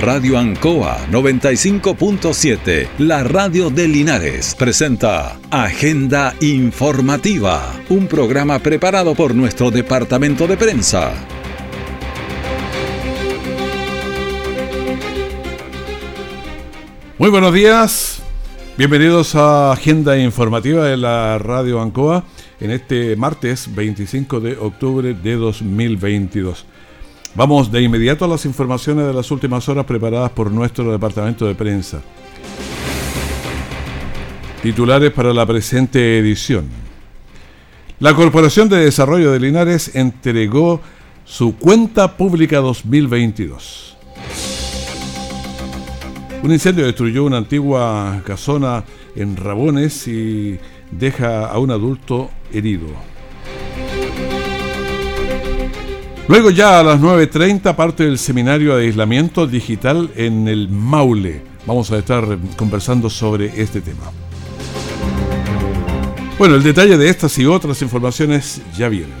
Radio Ancoa 95.7, la radio de Linares, presenta Agenda Informativa, un programa preparado por nuestro departamento de prensa. Muy buenos días, bienvenidos a Agenda Informativa de la Radio Ancoa en este martes 25 de octubre de 2022. Vamos de inmediato a las informaciones de las últimas horas preparadas por nuestro departamento de prensa. Titulares para la presente edición. La Corporación de Desarrollo de Linares entregó su cuenta pública 2022. Un incendio destruyó una antigua casona en Rabones y deja a un adulto herido. Luego ya a las 9.30 parte del seminario de aislamiento digital en el Maule. Vamos a estar conversando sobre este tema. Bueno, el detalle de estas y otras informaciones ya vienen.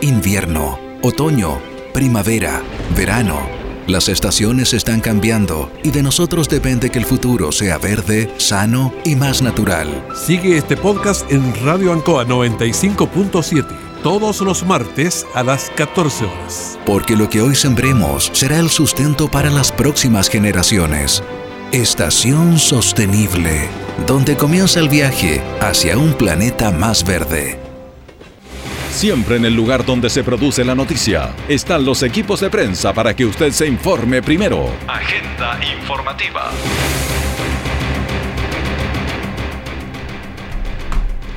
Invierno, otoño, primavera, verano. Las estaciones están cambiando y de nosotros depende que el futuro sea verde, sano y más natural. Sigue este podcast en Radio Ancoa 95.7 todos los martes a las 14 horas. Porque lo que hoy sembremos será el sustento para las próximas generaciones. Estación Sostenible, donde comienza el viaje hacia un planeta más verde. Siempre en el lugar donde se produce la noticia están los equipos de prensa para que usted se informe primero. Agenda informativa.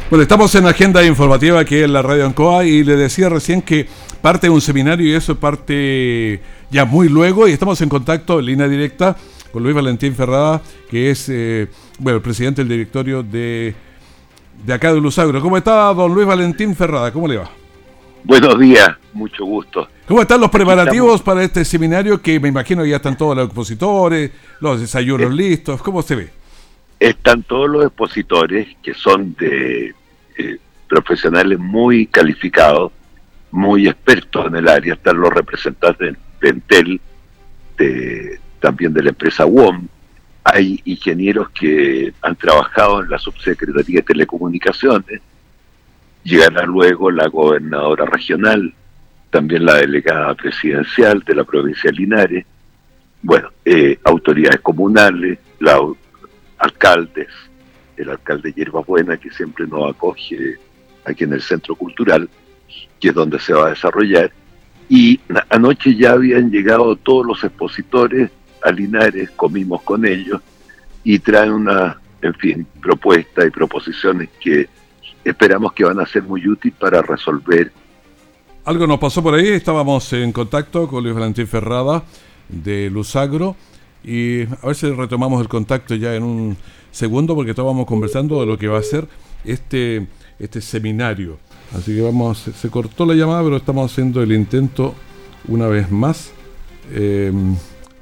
Bueno, estamos en agenda informativa aquí en la Radio Ancoa y le decía recién que parte de un seminario y eso parte ya muy luego y estamos en contacto en línea directa con Luis Valentín Ferrada, que es eh, bueno, el presidente del directorio de, de acá de Lusagro. ¿Cómo está don Luis Valentín Ferrada? ¿Cómo le va? Buenos días, mucho gusto. ¿Cómo están los preparativos para este seminario que me imagino ya están todos los expositores, los desayunos eh, listos? ¿Cómo se ve? Están todos los expositores que son de eh, profesionales muy calificados, muy expertos en el área, están los representantes de Entel, también de la empresa WOM, hay ingenieros que han trabajado en la subsecretaría de Telecomunicaciones, llegará luego la gobernadora regional, también la delegada presidencial de la provincia de Linares, bueno, eh, autoridades comunales, los alcaldes, el alcalde Buena, que siempre nos acoge aquí en el Centro Cultural, que es donde se va a desarrollar. Y anoche ya habían llegado todos los expositores a Linares, comimos con ellos y traen una, en fin, propuesta y proposiciones que esperamos que van a ser muy útiles para resolver. Algo nos pasó por ahí, estábamos en contacto con Luis Valentín Ferrada de Luzagro y a ver si retomamos el contacto ya en un segundo porque estábamos conversando de lo que va a ser este, este seminario. Así que vamos, se, cortó la llamada, pero estamos haciendo el intento una vez más eh,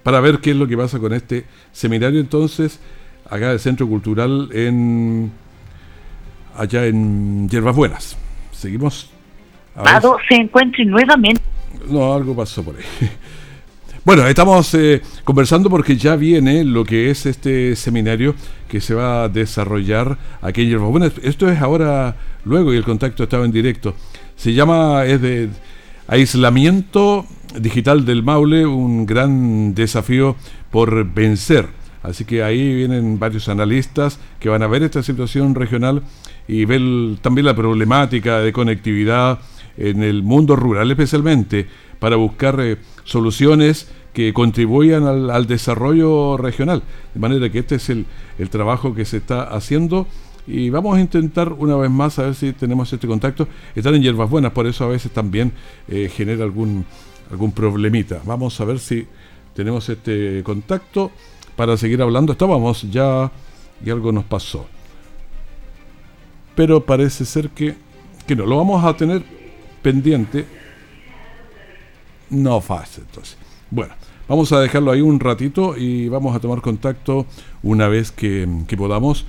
para ver qué es lo que pasa con este seminario entonces acá del Centro Cultural en allá en Hierbas Buenas. Seguimos. se encuentre nuevamente. No, algo pasó por ahí. Bueno, estamos eh, conversando porque ya viene lo que es este seminario que se va a desarrollar aquí en Yerba. Bueno, esto es ahora, luego, y el contacto estaba en directo. Se llama, es de aislamiento digital del Maule, un gran desafío por vencer. Así que ahí vienen varios analistas que van a ver esta situación regional y ver también la problemática de conectividad en el mundo rural especialmente para buscar eh, soluciones que contribuyan al, desarrollo regional. De manera que este es el, trabajo que se está haciendo y vamos a intentar una vez más a ver si tenemos este contacto. Están en hierbas buenas, por eso a veces también eh, genera algún, algún problemita. Vamos a ver si tenemos este contacto para seguir hablando. Estábamos ya y algo nos pasó. Pero parece ser que, que no, lo vamos a tener pendiente. No fácil, entonces. Bueno, Vamos a dejarlo ahí un ratito y vamos a tomar contacto una vez que, podamos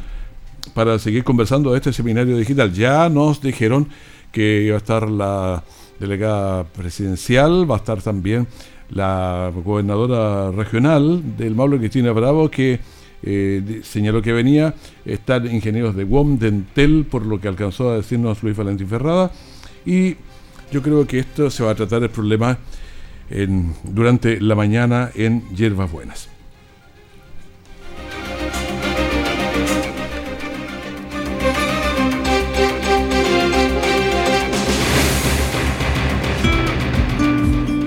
para seguir conversando de este seminario digital. Ya nos dijeron que iba a estar la delegada presidencial, va a estar también la gobernadora regional del Maule, Cristina Bravo, que eh, señaló que venía estar ingenieros de WOM, de Entel, por lo que alcanzó a decirnos Luis Valentín Ferrada. Y yo creo que esto se va a tratar el problema durante la mañana en Hierbas Buenas.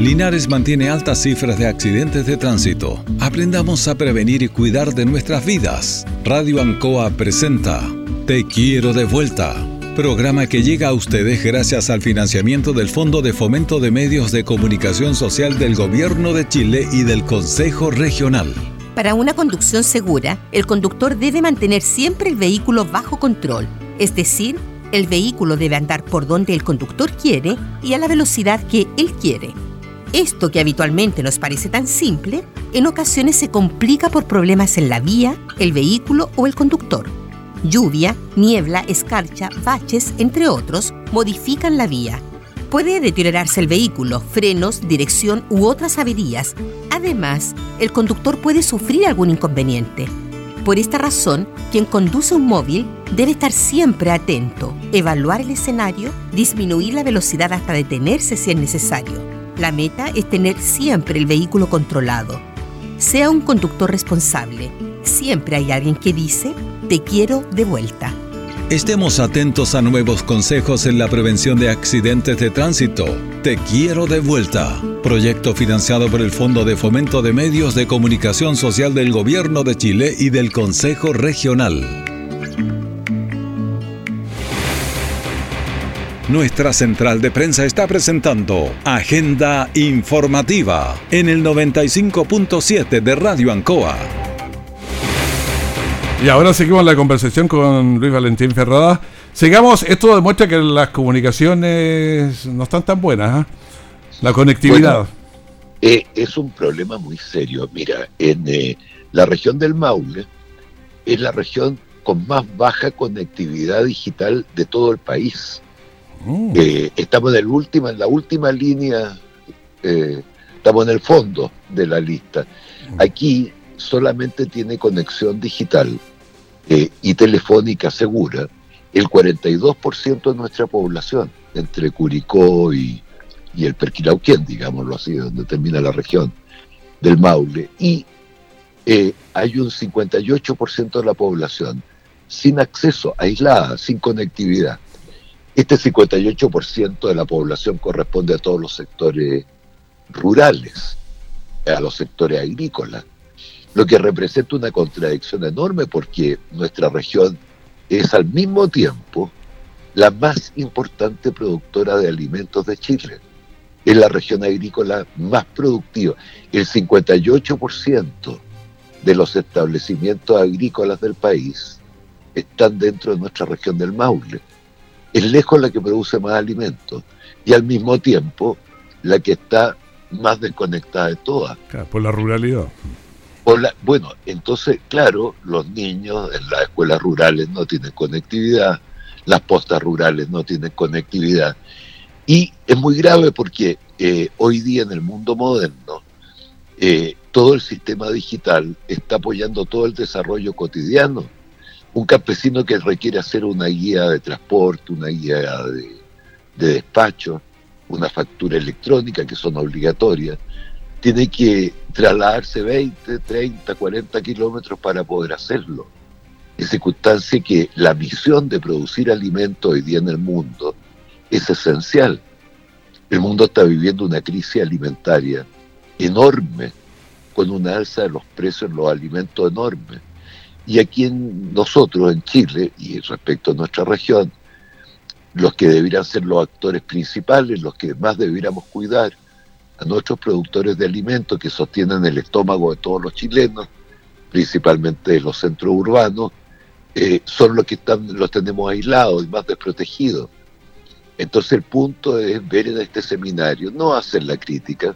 Linares mantiene altas cifras de accidentes de tránsito. Aprendamos a prevenir y cuidar de nuestras vidas. Radio Ancoa presenta Te quiero de vuelta. Programa que llega a ustedes gracias al financiamiento del Fondo de Fomento de Medios de Comunicación Social del Gobierno de Chile y del Consejo Regional. Para una conducción segura, el conductor debe mantener siempre el vehículo bajo control, es decir, el vehículo debe andar por donde el conductor quiere y a la velocidad que él quiere. Esto que habitualmente nos parece tan simple, en ocasiones se complica por problemas en la vía, el vehículo o el conductor. Lluvia, niebla, escarcha, baches, entre otros, modifican la vía. Puede deteriorarse el vehículo, frenos, dirección u otras averías. Además, el conductor puede sufrir algún inconveniente. Por esta razón, quien conduce un móvil debe estar siempre atento, evaluar el escenario, disminuir la velocidad hasta detenerse si es necesario la meta es tener siempre el vehículo controlado. Sea un conductor responsable. Siempre hay alguien que dice, te quiero de vuelta. Estemos atentos a nuevos consejos en la prevención de accidentes de tránsito. Te quiero de vuelta. Proyecto financiado por el Fondo de Fomento de Medios de Comunicación Social del Gobierno de Chile y del Consejo Regional. Nuestra central de prensa está presentando Agenda Informativa en el 95.7 de Radio Ancoa. Y ahora seguimos la conversación con Luis Valentín Ferrada. Sigamos, esto demuestra que las comunicaciones no están tan buenas. ¿eh? La conectividad. Eh, es un problema muy serio. Mira, en eh, la región del Maule es la región con más baja conectividad digital de todo el país. Mm. Estamos en, el último, en la última línea, estamos en el fondo de la lista. Mm. Aquí solamente tiene conexión digital eh, y telefónica segura el 42% de nuestra población, entre Curicó y, y el Perquilauquén, digámoslo así, donde termina la región del Maule. Y hay un 58% de la población sin acceso, aislada, sin conectividad. Este 58% de la población corresponde a todos los sectores rurales, a los sectores agrícolas, lo que representa una contradicción enorme porque nuestra región es al mismo tiempo la más importante productora de alimentos de Chile. Es la región agrícola más productiva. El 58% de los establecimientos agrícolas del país están dentro de nuestra región del Maule es lejos la que produce más alimentos y al mismo tiempo la que está más desconectada de todas. por la ruralidad. Bueno, entonces, claro, los niños en las escuelas rurales no tienen conectividad, las postas rurales no tienen conectividad. Y es muy grave porque eh, hoy día en el mundo moderno, eh, todo el sistema digital está apoyando todo el desarrollo cotidiano un campesino que requiere hacer una guía de transporte, una guía de, despacho, una factura electrónica que son obligatorias, tiene que trasladarse 20, 30, 40 kilómetros para poder hacerlo. En circunstancia que la misión de producir alimentos hoy día en el mundo es esencial. El mundo está viviendo una crisis alimentaria enorme, con una alza de los precios en los alimentos enorme y aquí en nosotros, en Chile, y respecto a nuestra región, los que deberían ser los actores principales, los que más debiéramos cuidar, a nuestros productores de alimentos que sostienen el estómago de todos los chilenos, principalmente los centros urbanos, eh, son los que están, los tenemos aislados y más desprotegidos. Entonces el punto es ver en este seminario, no hacer la crítica,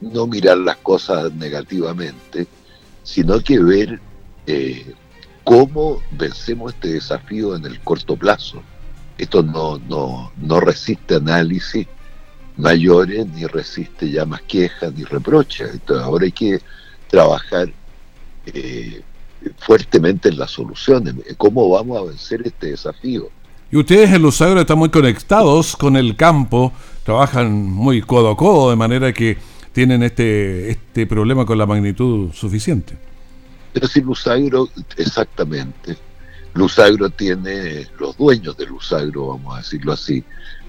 no mirar las cosas negativamente, sino que ver eh, cómo vencemos este desafío en el corto plazo. Esto no, no, no resiste análisis mayores ni resiste ya más quejas ni reproches. Entonces ahora hay que trabajar eh, fuertemente en las soluciones. ¿Cómo vamos a vencer este desafío? Y ustedes en Lusagro están muy conectados con el campo, trabajan muy codo a codo, de manera que tienen este, este problema con la magnitud suficiente. Pero si Lusagro, exactamente, Lusagro tiene, los dueños de Lusagro, vamos a decirlo así,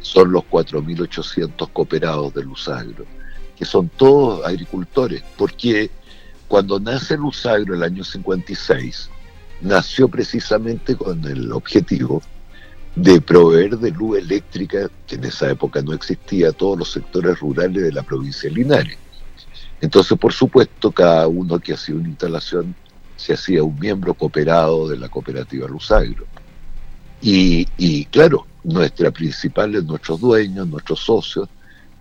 son los 4.800 cooperados de Lusagro, que son todos agricultores, porque cuando nace Lusagro el año 56, nació precisamente con el objetivo de proveer de luz eléctrica, que en esa época no existía, a todos los sectores rurales de la provincia de Linares. Entonces, por supuesto, cada uno que hacía una instalación se hacía un miembro cooperado de la cooperativa Lusagro. Y, y claro, nuestra principal, nuestros dueños, nuestros socios,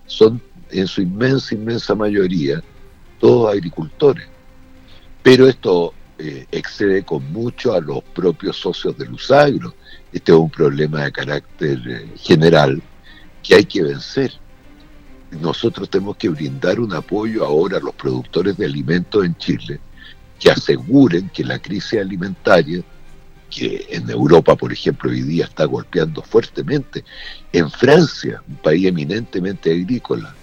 son en su inmensa, inmensa mayoría todos agricultores. Pero esto eh, excede con mucho a los propios socios de Lusagro. Este es un problema de carácter eh, general que hay que vencer. Nosotros tenemos que brindar un apoyo ahora a los productores de alimentos en Chile que aseguren que la crisis alimentaria, que en Europa, por ejemplo, hoy día está golpeando fuertemente, en Francia, un país eminentemente agrícola,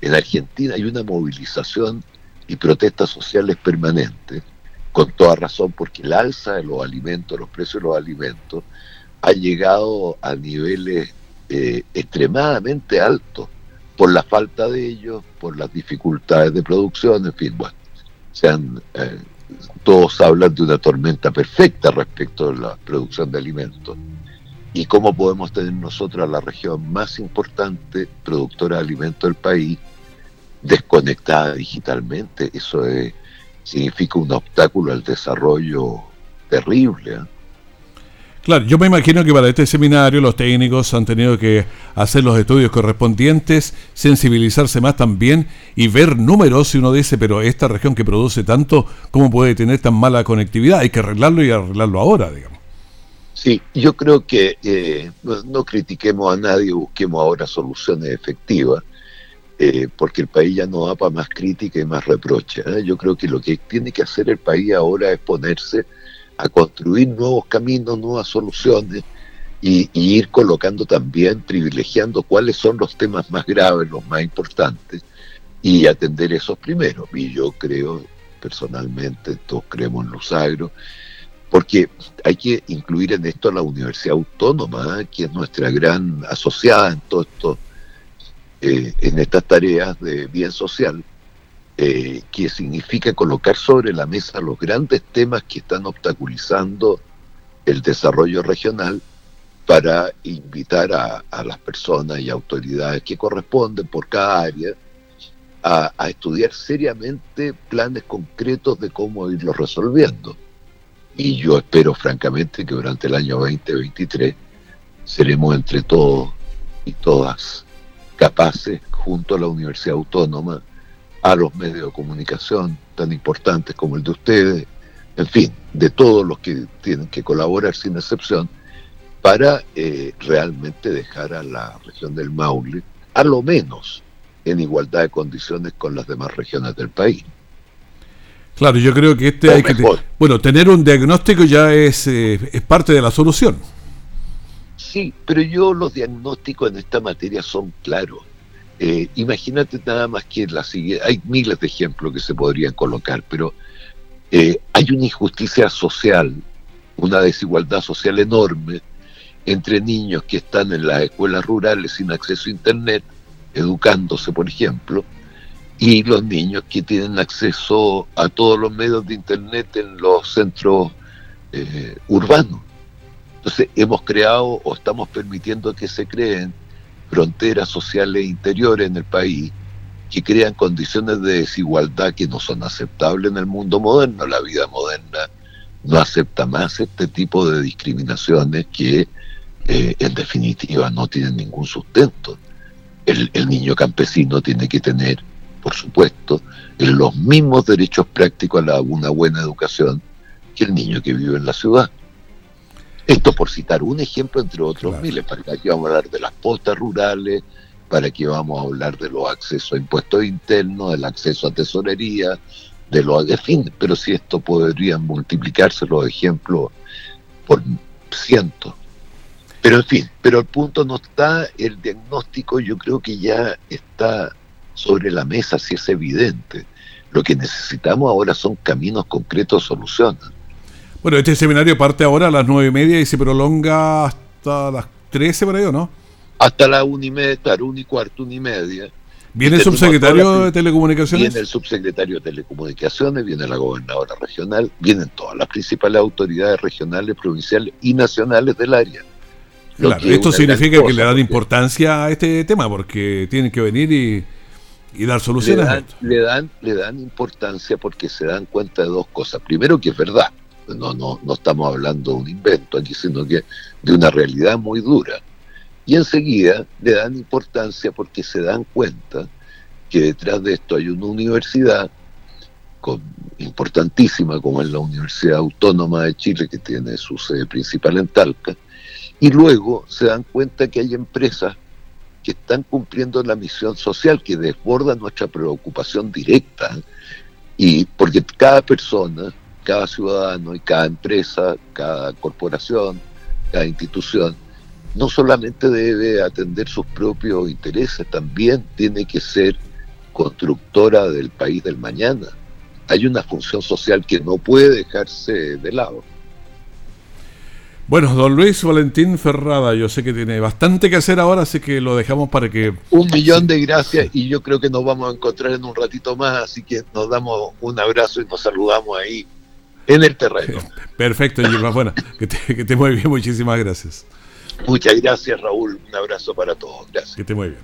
en Argentina hay una movilización y protestas sociales permanentes, con toda razón, porque el alza de los alimentos, los precios de los alimentos, ha llegado a niveles eh, extremadamente altos por la falta de ellos, por las dificultades de producción, en fin, bueno, sean, eh, todos hablan de una tormenta perfecta respecto a la producción de alimentos. ¿Y cómo podemos tener nosotros a la región más importante productora de alimentos del país desconectada digitalmente. Eso significa un obstáculo al desarrollo terrible. ¿eh? Claro, yo me imagino que para este seminario los técnicos han tenido que hacer los estudios correspondientes, sensibilizarse más también y ver números. Y uno dice, pero esta región que produce tanto, ¿cómo puede tener tan mala conectividad? Hay que arreglarlo y arreglarlo ahora, digamos. Sí, yo creo que eh, no critiquemos a nadie, busquemos ahora soluciones efectivas eh, porque el país ya no va para más crítica y más reproche. ¿eh? Yo creo que lo que tiene que hacer el país ahora es ponerse a construir nuevos caminos, nuevas soluciones y, ir colocando también, privilegiando cuáles son los temas más graves, los más importantes y atender esos primeros. Y yo creo, personalmente, todos creemos en los agros, porque hay que incluir en esto a la Universidad Autónoma, ¿eh? que es nuestra gran asociada en todo esto eh, en estas tareas de bien social, eh, que significa colocar sobre la mesa los grandes temas que están obstaculizando el desarrollo regional para invitar a, las personas y autoridades que corresponden por cada área a, a, estudiar seriamente planes concretos de cómo irlos resolviendo. Y yo espero francamente que durante el año 2023 seremos entre todos y todas capaces, junto a la Universidad Autónoma, a los medios de comunicación tan importantes como el de ustedes, en fin, de todos los que tienen que colaborar sin excepción, para eh, realmente dejar a la región del Maule, a lo menos, en igualdad de condiciones con las demás regiones del país. Claro, yo creo que este hay que... Bueno, tener un diagnóstico ya es, eh, es parte de la solución. Sí, pero yo los diagnósticos en esta materia son claros. Eh, imagínate nada más que la siguiente, hay miles de ejemplos que se podrían colocar, pero eh, hay una injusticia social, una desigualdad social enorme entre niños que están en las escuelas rurales sin acceso a Internet, educándose, por ejemplo, y los niños que tienen acceso a todos los medios de Internet en los centros eh, urbanos. Entonces hemos creado o estamos permitiendo que se creen fronteras sociales interiores en el país que crean condiciones de desigualdad que no son aceptables en el mundo moderno. La vida moderna no acepta más este tipo de discriminaciones que eh, en definitiva no tienen ningún sustento. El, el, niño campesino tiene que tener, por supuesto, los mismos derechos prácticos a una buena educación que el niño que vive en la ciudad. Esto por citar un ejemplo entre otros miles, para aquí vamos a hablar de las postas rurales, para que vamos a hablar de los accesos a impuestos internos, del acceso a tesorería, de los de fin, pero si esto podría multiplicarse los ejemplos por cientos. Pero en fin, pero el punto no está, el diagnóstico yo creo que ya está sobre la mesa, si es evidente. Lo que necesitamos ahora son caminos concretos, soluciones. Bueno, este seminario parte ahora a las nueve y media y se prolonga hasta las trece por ahí, ¿o no? Hasta la una y media, claro, una y cuarto, una y media. ¿Viene el subsecretario de Telecomunicaciones? Viene el subsecretario de Telecomunicaciones, viene la gobernadora regional, vienen todas las principales autoridades regionales, provinciales y nacionales del área. Claro, esto significa que le dan importancia a este tema porque tienen que venir y, y dar soluciones. Le dan, le dan, importancia porque se dan cuenta de dos cosas. Primero que es verdad, no, no, no estamos hablando de un invento aquí, sino que de una realidad muy dura. Y enseguida le dan importancia porque se dan cuenta que detrás de esto hay una universidad importantísima como es la Universidad Autónoma de Chile, que tiene su sede principal en Talca, y luego se dan cuenta que hay empresas que están cumpliendo la misión social que desborda nuestra preocupación directa y porque cada persona, cada ciudadano y cada empresa, cada corporación, cada institución no solamente debe atender sus propios intereses, también tiene que ser constructora del país del mañana. Hay una función social que no puede dejarse de lado. Bueno, don Luis Valentín Ferrada, yo sé que tiene bastante que hacer ahora, así que lo dejamos para que... Un millón de gracias y yo creo que nos vamos a encontrar en un ratito más, así que nos damos un abrazo y nos saludamos ahí en el terreno. Perfecto, Gilma. Bueno, que te, que te muy bien, muchísimas gracias. Muchas gracias, Raúl. Un abrazo para todos. Gracias. Que esté muy bien.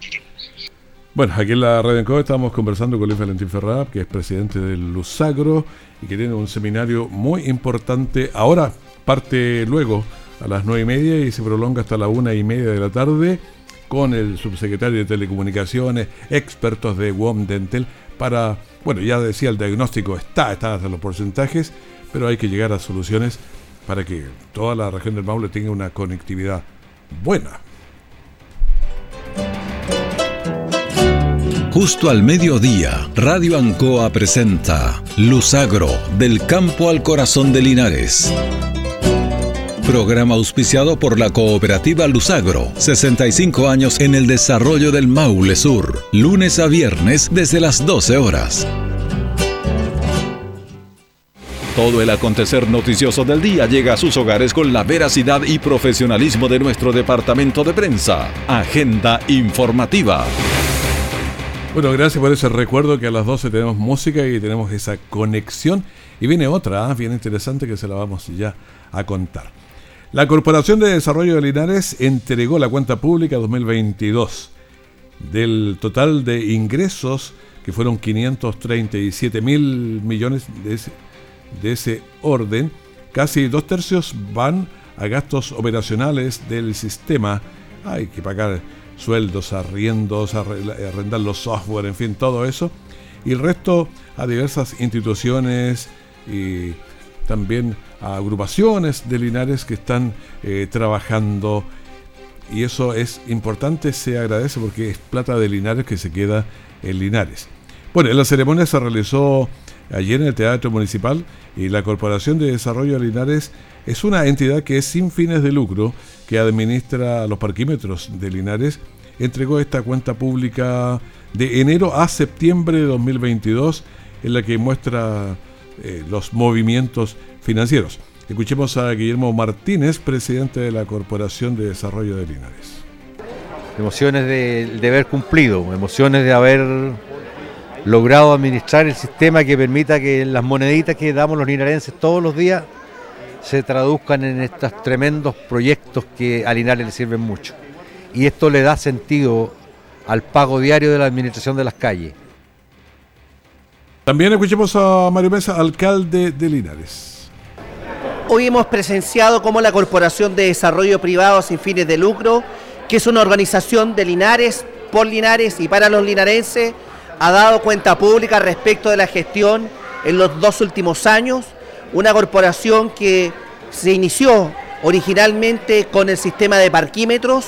Bueno, aquí en la Radio Encodo estamos conversando con Luis Valentín Ferrada, que es presidente del Lusagro y que tiene un seminario muy importante. Ahora parte luego a las nueve y media y se prolonga hasta la una y media de la tarde con el subsecretario de Telecomunicaciones, expertos de WOM Dental, para, bueno, ya decía, el diagnóstico está, está hasta los porcentajes, pero hay que llegar a soluciones para que toda la región del Maule tenga una conectividad buena. Justo al mediodía, Radio Ancoa presenta Luzagro, del campo al corazón de Linares. Programa auspiciado por la cooperativa Luzagro, 65 años en el desarrollo del Maule Sur, lunes a viernes desde las 12 horas. Todo el acontecer noticioso del día llega a sus hogares con la veracidad y profesionalismo de nuestro departamento de prensa. Agenda informativa. Bueno, gracias por ese recuerdo que a las 12 tenemos música y tenemos esa conexión. Y viene otra, ¿ah? bien interesante que se la vamos ya a contar. La Corporación de Desarrollo de Linares entregó la cuenta pública 2022. Del total de ingresos, que fueron 537 mil millones de de ese orden, casi dos tercios van a gastos operacionales del sistema. Hay que pagar sueldos, arriendos, arrendar los software, en fin, todo eso. Y el resto a diversas instituciones y también a agrupaciones de Linares que están eh, trabajando. Y eso es importante, se agradece porque es plata de Linares que se queda en Linares. Bueno, la ceremonia se realizó ayer en el Teatro Municipal y la Corporación de Desarrollo de Linares es una entidad que es sin fines de lucro que administra los parquímetros de Linares. Entregó esta cuenta pública de enero a septiembre de 2022 en la que muestra eh, los movimientos financieros. Escuchemos a Guillermo Martínez, presidente de la Corporación de Desarrollo de Linares. Emociones de, de haber cumplido, emociones de haber logrado administrar el sistema que permita que las moneditas que damos los linarenses todos los días se traduzcan en estos tremendos proyectos que a Linares le sirven mucho. Y esto le da sentido al pago diario de la administración de las calles. También escuchemos a Mario Mesa, alcalde de Linares. Hoy hemos presenciado cómo la Corporación de Desarrollo Privado sin fines de lucro, que es una organización de Linares, por Linares y para los linarenses, ha dado cuenta pública respecto de la gestión en los dos últimos años, una corporación que se inició originalmente con el sistema de parquímetros,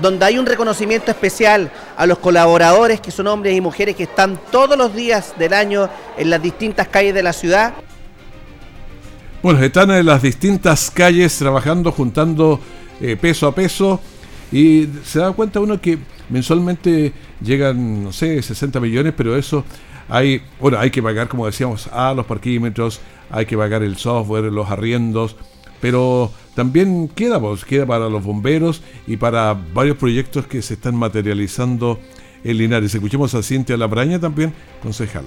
donde hay un reconocimiento especial a los colaboradores que son hombres y mujeres que están todos los días del año en las distintas calles de la ciudad. Bueno, están en las distintas calles trabajando, juntando eh, peso a peso y se da cuenta uno que mensualmente llegan, no sé, 60 millones, pero eso hay, bueno, hay que pagar, como decíamos, a los parquímetros, hay que pagar el software, los arriendos, pero también queda, pues, queda para los bomberos y para varios proyectos que se están materializando en Linares. Escuchemos a Cintia Labraña también, concejal.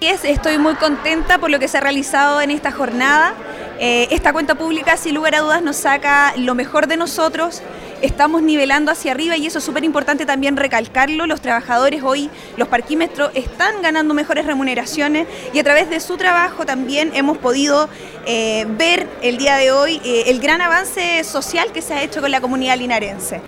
Estoy muy contenta por lo que se ha realizado en esta jornada. Eh, esta cuenta pública, sin lugar a dudas, nos saca lo mejor de nosotros. Estamos nivelando hacia arriba y eso es súper importante también recalcarlo. Los trabajadores hoy, los parquímetros, están ganando mejores remuneraciones y a través de su trabajo también hemos podido eh, ver el día de hoy eh, el gran avance social que se ha hecho con la comunidad linarense.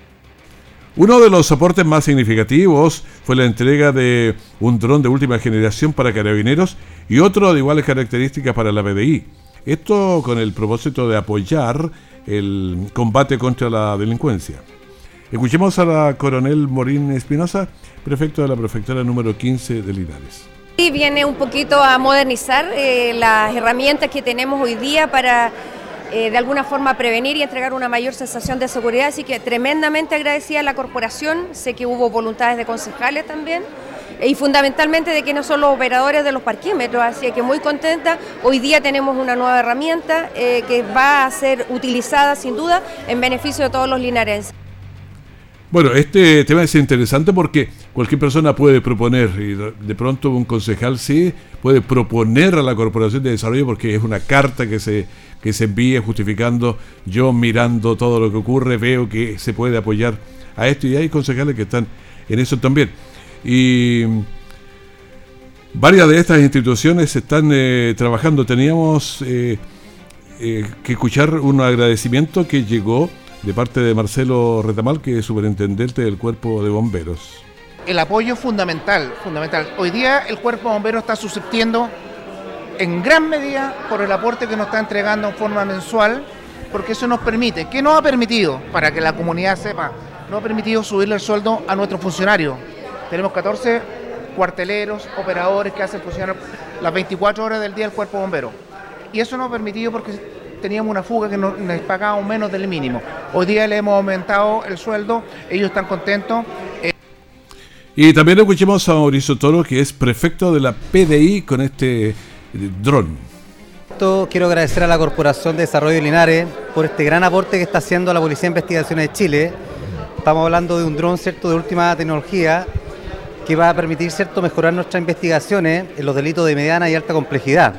Uno de los soportes más significativos fue la entrega de un dron de última generación para carabineros y otro de iguales características para la BDI. Esto con el propósito de apoyar el combate contra la delincuencia. Escuchemos a la coronel Morín Espinosa, prefecto de la prefectura número 15 de Linares. Y viene un poquito a modernizar eh, las herramientas que tenemos hoy día para eh, de alguna forma prevenir y entregar una mayor sensación de seguridad. Así que tremendamente agradecida a la corporación, sé que hubo voluntades de concejales también y fundamentalmente de que no son los operadores de los parquímetros, así que muy contenta. Hoy día tenemos una nueva herramienta eh, que va a ser utilizada sin duda en beneficio de todos los linarenses. Bueno, este tema es interesante porque cualquier persona puede proponer, y de pronto un concejal sí puede proponer a la Corporación de Desarrollo porque es una carta que se, que se envíe justificando, yo mirando todo lo que ocurre, veo que se puede apoyar a esto y hay concejales que están en eso también. Y varias de estas instituciones están eh, trabajando. Teníamos eh, eh, que escuchar un agradecimiento que llegó de parte de Marcelo Retamal, que es superintendente del Cuerpo de Bomberos. El apoyo fundamental, fundamental. Hoy día el Cuerpo de Bomberos está subsistiendo en gran medida por el aporte que nos está entregando en forma mensual, porque eso nos permite, ¿qué nos ha permitido? Para que la comunidad sepa, nos ha permitido subirle el sueldo a nuestros funcionarios. Tenemos 14 cuarteleros, operadores que hacen funcionar las 24 horas del día el cuerpo bombero. Y eso nos ha permitido porque teníamos una fuga que nos, nos pagábamos menos del mínimo. Hoy día le hemos aumentado el sueldo, ellos están contentos. Y también escuchemos a Mauricio Toro, que es prefecto de la PDI con este eh, dron. Quiero agradecer a la Corporación de Desarrollo de Linares por este gran aporte que está haciendo la Policía de Investigaciones de Chile. Estamos hablando de un dron cierto de última tecnología que va a permitir cierto mejorar nuestras investigaciones en los delitos de mediana y alta complejidad.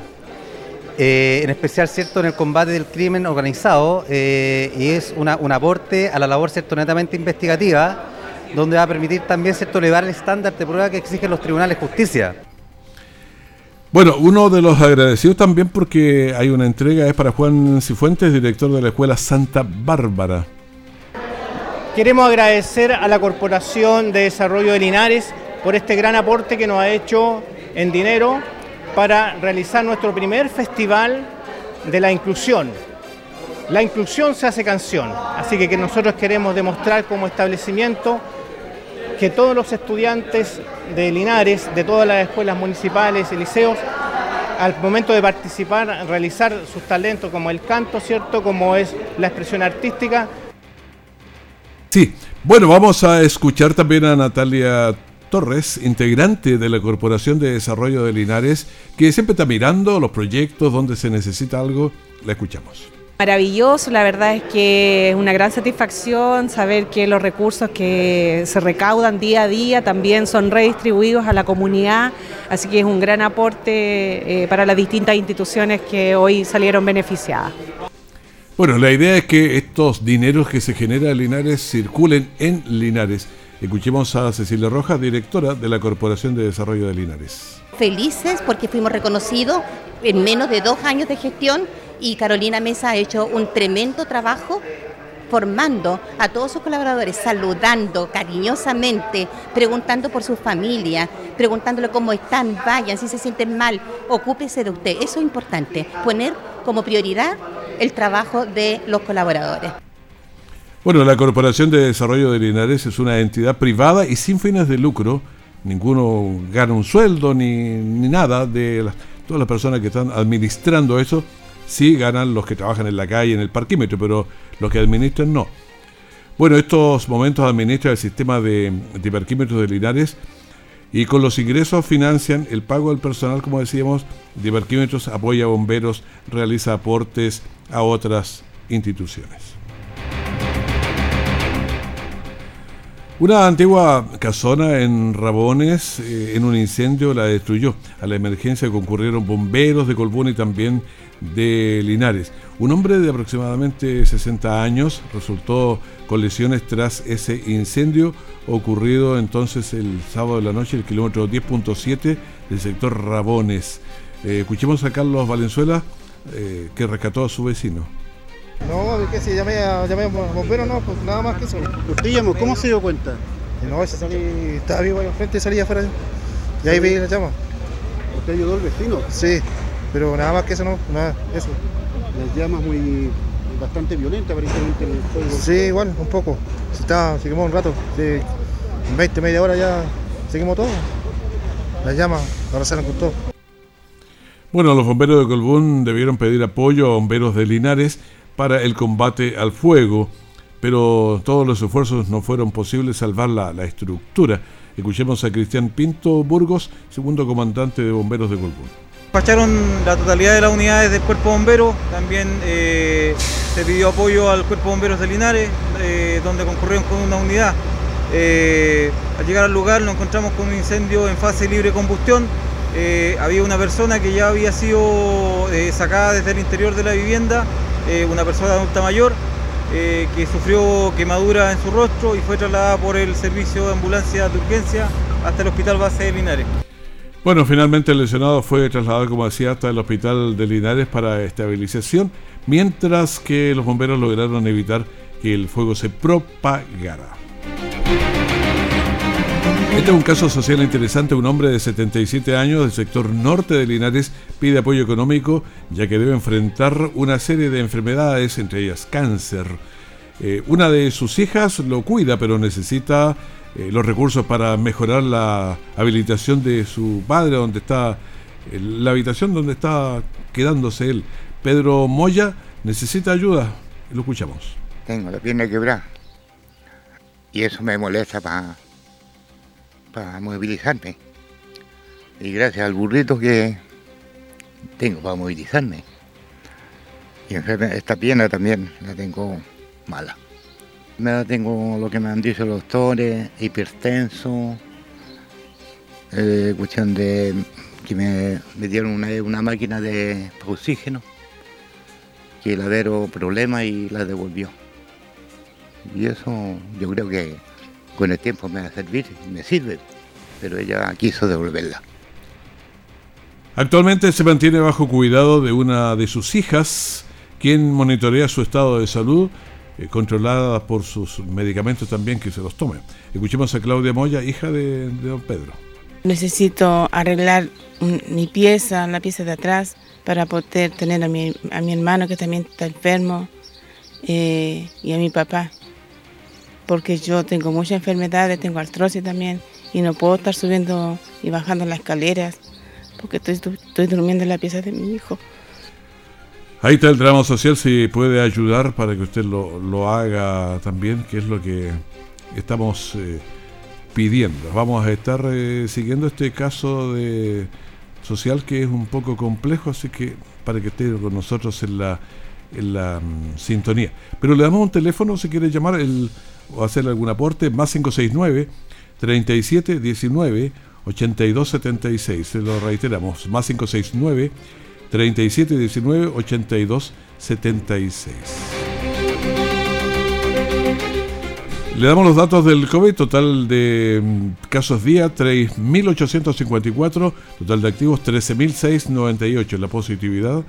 Eh, en especial cierto en el combate del crimen organizado eh, y es una, un aporte a la labor cierto netamente investigativa donde va a permitir también cierto elevar el estándar de prueba que exigen los tribunales de justicia. Bueno, uno de los agradecidos también porque hay una entrega es para Juan Cifuentes, director de la Escuela Santa Bárbara. Queremos agradecer a la Corporación de Desarrollo de Linares por este gran aporte que nos ha hecho en dinero para realizar nuestro primer festival de la inclusión. La inclusión se hace canción, así que, que nosotros queremos demostrar como establecimiento que todos los estudiantes de Linares, de todas las escuelas municipales y liceos, al momento de participar, realizar sus talentos como el canto, ¿cierto? Como es la expresión artística. Sí, bueno, vamos a escuchar también a Natalia Torres, integrante de la Corporación de Desarrollo de Linares, que siempre está mirando los proyectos donde se necesita algo. La escuchamos. Maravilloso, la verdad es que es una gran satisfacción saber que los recursos que se recaudan día a día también son redistribuidos a la comunidad, así que es un gran aporte eh, para las distintas instituciones que hoy salieron beneficiadas. Bueno, la idea es que estos dineros que se generan en Linares circulen en Linares. Escuchemos a Cecilia Rojas, directora de la Corporación de Desarrollo de Linares. Felices porque fuimos reconocidos en menos de dos años de gestión y Carolina Mesa ha hecho un tremendo trabajo formando a todos sus colaboradores, saludando cariñosamente, preguntando por su familia, preguntándole cómo están, vayan, si se sienten mal, ocúpese de usted. Eso es importante, poner como prioridad el trabajo de los colaboradores. Bueno, la Corporación de Desarrollo de Linares es una entidad privada y sin fines de lucro. Ninguno gana un sueldo ni, ni nada de todas las personas que están administrando eso. Sí ganan los que trabajan en la calle, en el parquímetro, pero los que administran no. Bueno, estos momentos administra el sistema de, de parquímetros de Linares y con los ingresos financian el pago del personal, como decíamos, de parquímetros, apoya a bomberos, realiza aportes a otras instituciones. Una antigua casona en Rabones, eh, en un incendio, la destruyó. A la emergencia concurrieron bomberos de Colbún y también de Linares. Un hombre de aproximadamente 60 años resultó con lesiones tras ese incendio ocurrido entonces el sábado de la noche, el kilómetro 10.7 del sector Rabones. Eh, escuchemos a Carlos Valenzuela, eh, que rescató a su vecino. No, es que si llamé a, llamé a bomberos, no, pues nada más que eso. ¿Usted llamó? ¿Cómo se dio cuenta? no, ese salí, estaba vivo ahí enfrente y salía afuera. Y ahí vi la llama. ¿Usted ayudó al vecino? Sí, pero nada más que eso no, nada, eso. Las llamas muy bastante violentas aparentemente el fuego. Sí, igual, un poco. Se, está, se quemó un rato. Sí, en 20, media hora ya se quemó todo. Las llamas arrasaron con todo. Bueno, los bomberos de Colbún debieron pedir apoyo a bomberos de Linares para el combate al fuego, pero todos los esfuerzos no fueron posibles salvar la, la estructura. Escuchemos a Cristian Pinto Burgos, segundo comandante de bomberos de Colbún. Despacharon la totalidad de las unidades del cuerpo bombero, también eh, se pidió apoyo al cuerpo bomberos de Linares, eh, donde concurrieron con una unidad. Eh, al llegar al lugar nos encontramos con un incendio en fase libre de combustión. había una persona que ya había sido sacada desde el interior de la vivienda eh, una persona adulta mayor eh, que sufrió quemadura en su rostro y fue trasladada por el servicio de ambulancia de urgencia hasta el hospital base de Linares. Bueno, finalmente el lesionado fue trasladado, como decía, hasta el hospital de Linares para estabilización, mientras que los bomberos lograron evitar que el fuego se propagara. Este es un caso social interesante. Un hombre de 77 años del sector norte de Linares pide apoyo económico ya que debe enfrentar una serie de enfermedades, entre ellas cáncer. Eh, una de sus hijas lo cuida, pero necesita eh, los recursos para mejorar la habilitación de su padre, donde está eh, la habitación donde está quedándose él. Pedro Moya necesita ayuda. Lo escuchamos. Tengo la pierna quebrada y eso me molesta para para movilizarme. Y gracias al burrito que tengo para movilizarme. Y esta pierna también la tengo mala. Me tengo lo que me han dicho los doctores, hipertenso, eh, cuestión de que me, dieron una, una, máquina de oxígeno, que la dieron problema y la devolvió. Y eso yo creo que con el tiempo me va a servir, me sirve, pero ella quiso devolverla. Actualmente se mantiene bajo cuidado de una de sus hijas, quien monitorea su estado de salud, eh, controlada por sus medicamentos también que se los tome. Escuchemos a Claudia Moya, hija de, don Pedro. Necesito arreglar mi pieza, la pieza de atrás, para poder tener a mi, a mi hermano que también está enfermo eh, y a mi papá porque yo tengo muchas enfermedades, tengo artrosis también y no puedo estar subiendo y bajando las escaleras porque estoy, durmiendo en la pieza de mi hijo. Ahí está el drama social, si puede ayudar para que usted lo, haga también, que es lo que estamos eh, pidiendo. Vamos a estar eh, siguiendo este caso de social que es un poco complejo, así que para que esté con nosotros en la, en la mm, sintonía. Pero le damos un teléfono si quiere llamar el o hacer algún aporte, más 569 37 19 82 76. Se lo reiteramos, más 569 37 19 82 76. Le damos los datos del COVID, total de mm, casos día 3.854, total de activos 13.698, la positividad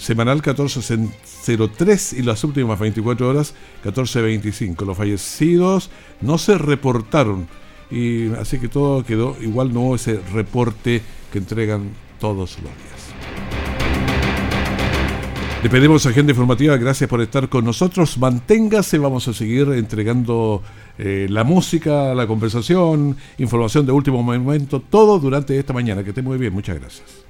semanal 14.03 y las últimas 24 horas 14.25. Los fallecidos no se reportaron y así que todo quedó igual no ese reporte que entregan todos los días. Le pedimos agenda informativa, gracias por estar con nosotros. Manténgase, vamos a seguir entregando eh, la música, la conversación, información de último momento, todo durante esta mañana. Que esté muy bien, muchas gracias.